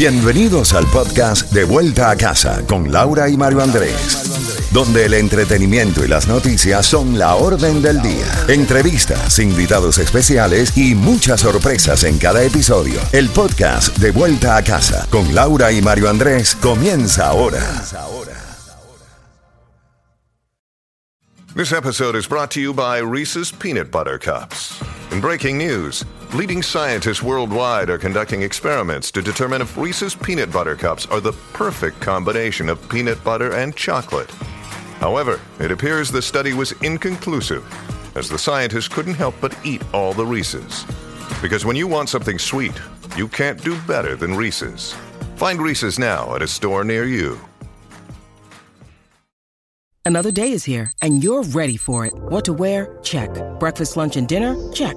Bienvenidos al podcast De Vuelta a Casa con Laura y Mario Andrés, donde el entretenimiento y las noticias son la orden del día. Entrevistas, invitados especiales y muchas sorpresas en cada episodio. El podcast De Vuelta a Casa con Laura y Mario Andrés comienza ahora. This episode is brought to you by Reese's Peanut Butter Cups. In breaking news, leading scientists worldwide are conducting experiments to determine if Reese's Peanut Butter Cups are the perfect combination of peanut butter and chocolate. However, it appears the study was inconclusive, as the scientists couldn't help but eat all the Reese's. Because when you want something sweet, you can't do better than Reese's. Find Reese's now at a store near you. Another day is here, and you're ready for it. What to wear? Check. Breakfast, lunch, and dinner? Check.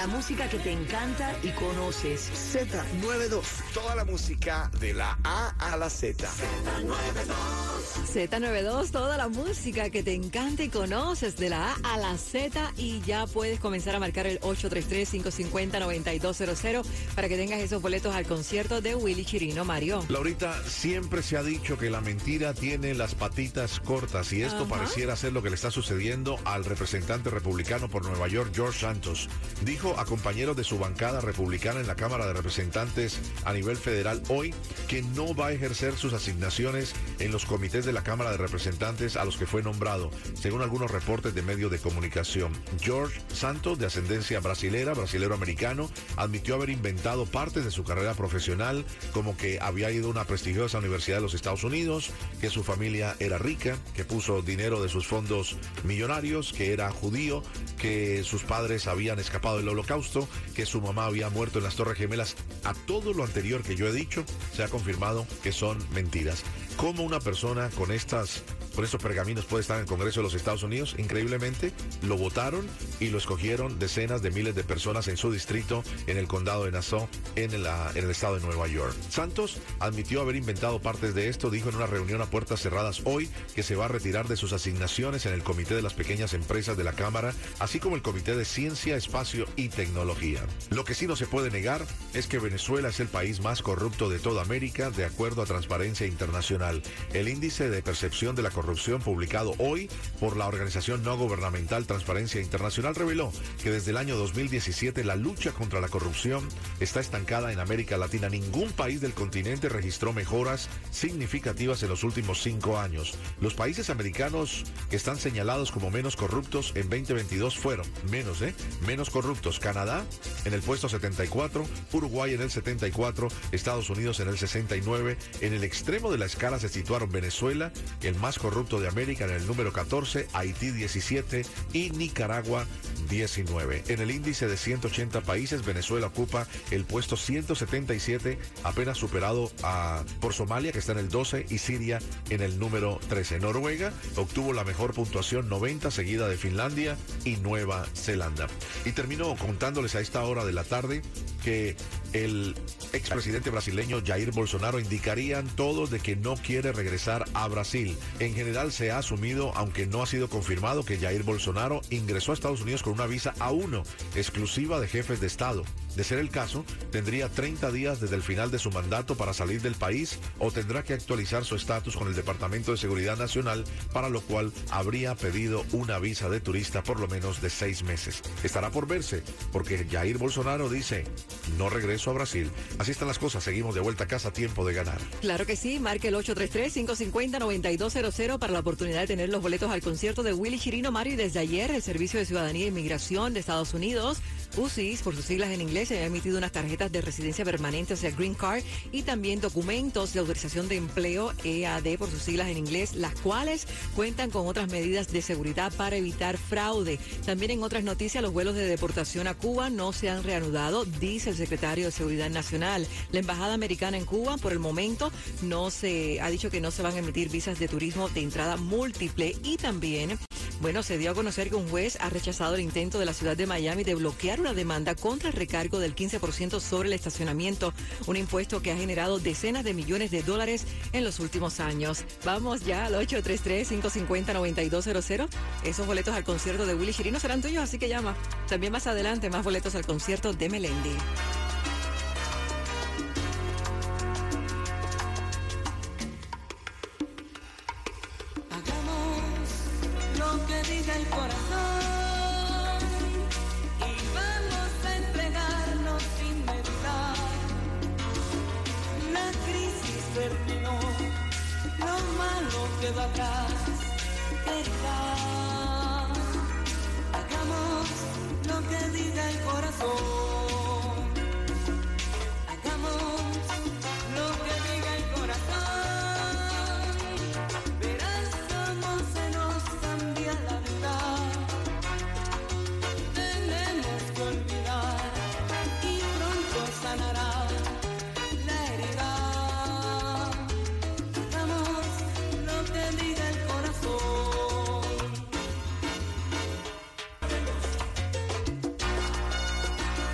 La música que te encanta y conoces. Z92. Toda la música de la A a la Z. Z92, toda la música que te encanta y conoces de la A a la Z y ya puedes comenzar a marcar el 833-550-9200 para que tengas esos boletos al concierto de Willy Chirino Mario. Laurita, siempre se ha dicho que la mentira tiene las patitas cortas y esto pareciera ser lo que le está sucediendo al representante republicano por Nueva York, George Santos. Dijo a compañeros de su bancada republicana en la Cámara de Representantes a nivel federal hoy que no va a ejercer sus asignaciones en los comités de la Cámara de Representantes a los que fue nombrado, según algunos reportes de medios de comunicación. George Santos, de ascendencia brasilera, brasilero-americano, admitió haber inventado partes de su carrera profesional, como que había ido a una prestigiosa universidad de los Estados Unidos, que su familia era rica, que puso dinero de sus fondos millonarios, que era judío, que sus padres habían escapado del holocausto, que su mamá había muerto en las Torres Gemelas. A todo lo anterior que yo he dicho, se ha confirmado que son mentiras. ¿Cómo una persona con estas con estos pergaminos puede estar en el Congreso de los Estados Unidos. Increíblemente, lo votaron y lo escogieron decenas de miles de personas en su distrito, en el condado de Nassau, en el estado de Nueva York. Santos admitió haber inventado partes de esto, dijo en una reunión a puertas cerradas hoy que se va a retirar de sus asignaciones en el Comité de las Pequeñas Empresas de la Cámara, así como el Comité de Ciencia, Espacio y Tecnología. Lo que sí no se puede negar es que Venezuela es el país más corrupto de toda América, de acuerdo a Transparencia Internacional. El índice de percepción de la corrupción publicado hoy por la organización no gubernamental Transparencia Internacional reveló que desde el año 2017 la lucha contra la corrupción está estancada en América Latina. Ningún país del continente registró mejoras significativas en los últimos cinco años. Los países americanos que están señalados como menos corruptos en 2022 fueron menos, ¿eh? Menos corruptos. Canadá en el puesto 74, Uruguay en el 74, Estados Unidos en el 69. En el extremo de la escala se situaron Venezuela, el más corrupto de América en el número 14, Haití 17 y Nicaragua 19. En el índice de 180 países, Venezuela ocupa el puesto 177, apenas superado a, por Somalia, que está en el 12, y Siria en el número 13. Noruega obtuvo la mejor puntuación 90, seguida de Finlandia y Nueva Zelanda. Y termino contándoles a esta hora de la tarde que el expresidente brasileño Jair Bolsonaro indicarían todos de que no quiere regresar a Brasil. En general se ha asumido, aunque no ha sido confirmado, que Jair Bolsonaro ingresó a Estados Unidos con una visa A1 exclusiva de jefes de Estado. De ser el caso, tendría 30 días desde el final de su mandato para salir del país o tendrá que actualizar su estatus con el Departamento de Seguridad Nacional, para lo cual habría pedido una visa de turista por lo menos de seis meses. Estará por verse, porque Jair Bolsonaro dice, no regreso a Brasil. Así están las cosas, seguimos de vuelta a casa, tiempo de ganar. Claro que sí, marque el 833-550-9200 para la oportunidad de tener los boletos al concierto de Willy Chirino Mario y desde ayer el Servicio de Ciudadanía e Inmigración de Estados Unidos UCIS, por sus siglas en inglés, se ha emitido unas tarjetas de residencia permanente, o sea, Green Card, y también documentos de autorización de empleo, EAD, por sus siglas en inglés, las cuales cuentan con otras medidas de seguridad para evitar fraude. También en otras noticias, los vuelos de deportación a Cuba no se han reanudado, dice el secretario de Seguridad Nacional. La embajada americana en Cuba, por el momento, no se ha dicho que no se van a emitir visas de turismo de entrada múltiple y también bueno, se dio a conocer que un juez ha rechazado el intento de la ciudad de Miami de bloquear una demanda contra el recargo del 15% sobre el estacionamiento, un impuesto que ha generado decenas de millones de dólares en los últimos años. Vamos ya al 833-550-9200. Esos boletos al concierto de Willy Chirino serán tuyos, así que llama. También más adelante, más boletos al concierto de Melendi. el corazón y vamos a entregarnos sin meditar. La crisis terminó, lo malo quedó atrás. Hagamos lo que diga el corazón. Hagamos lo que diga el corazón.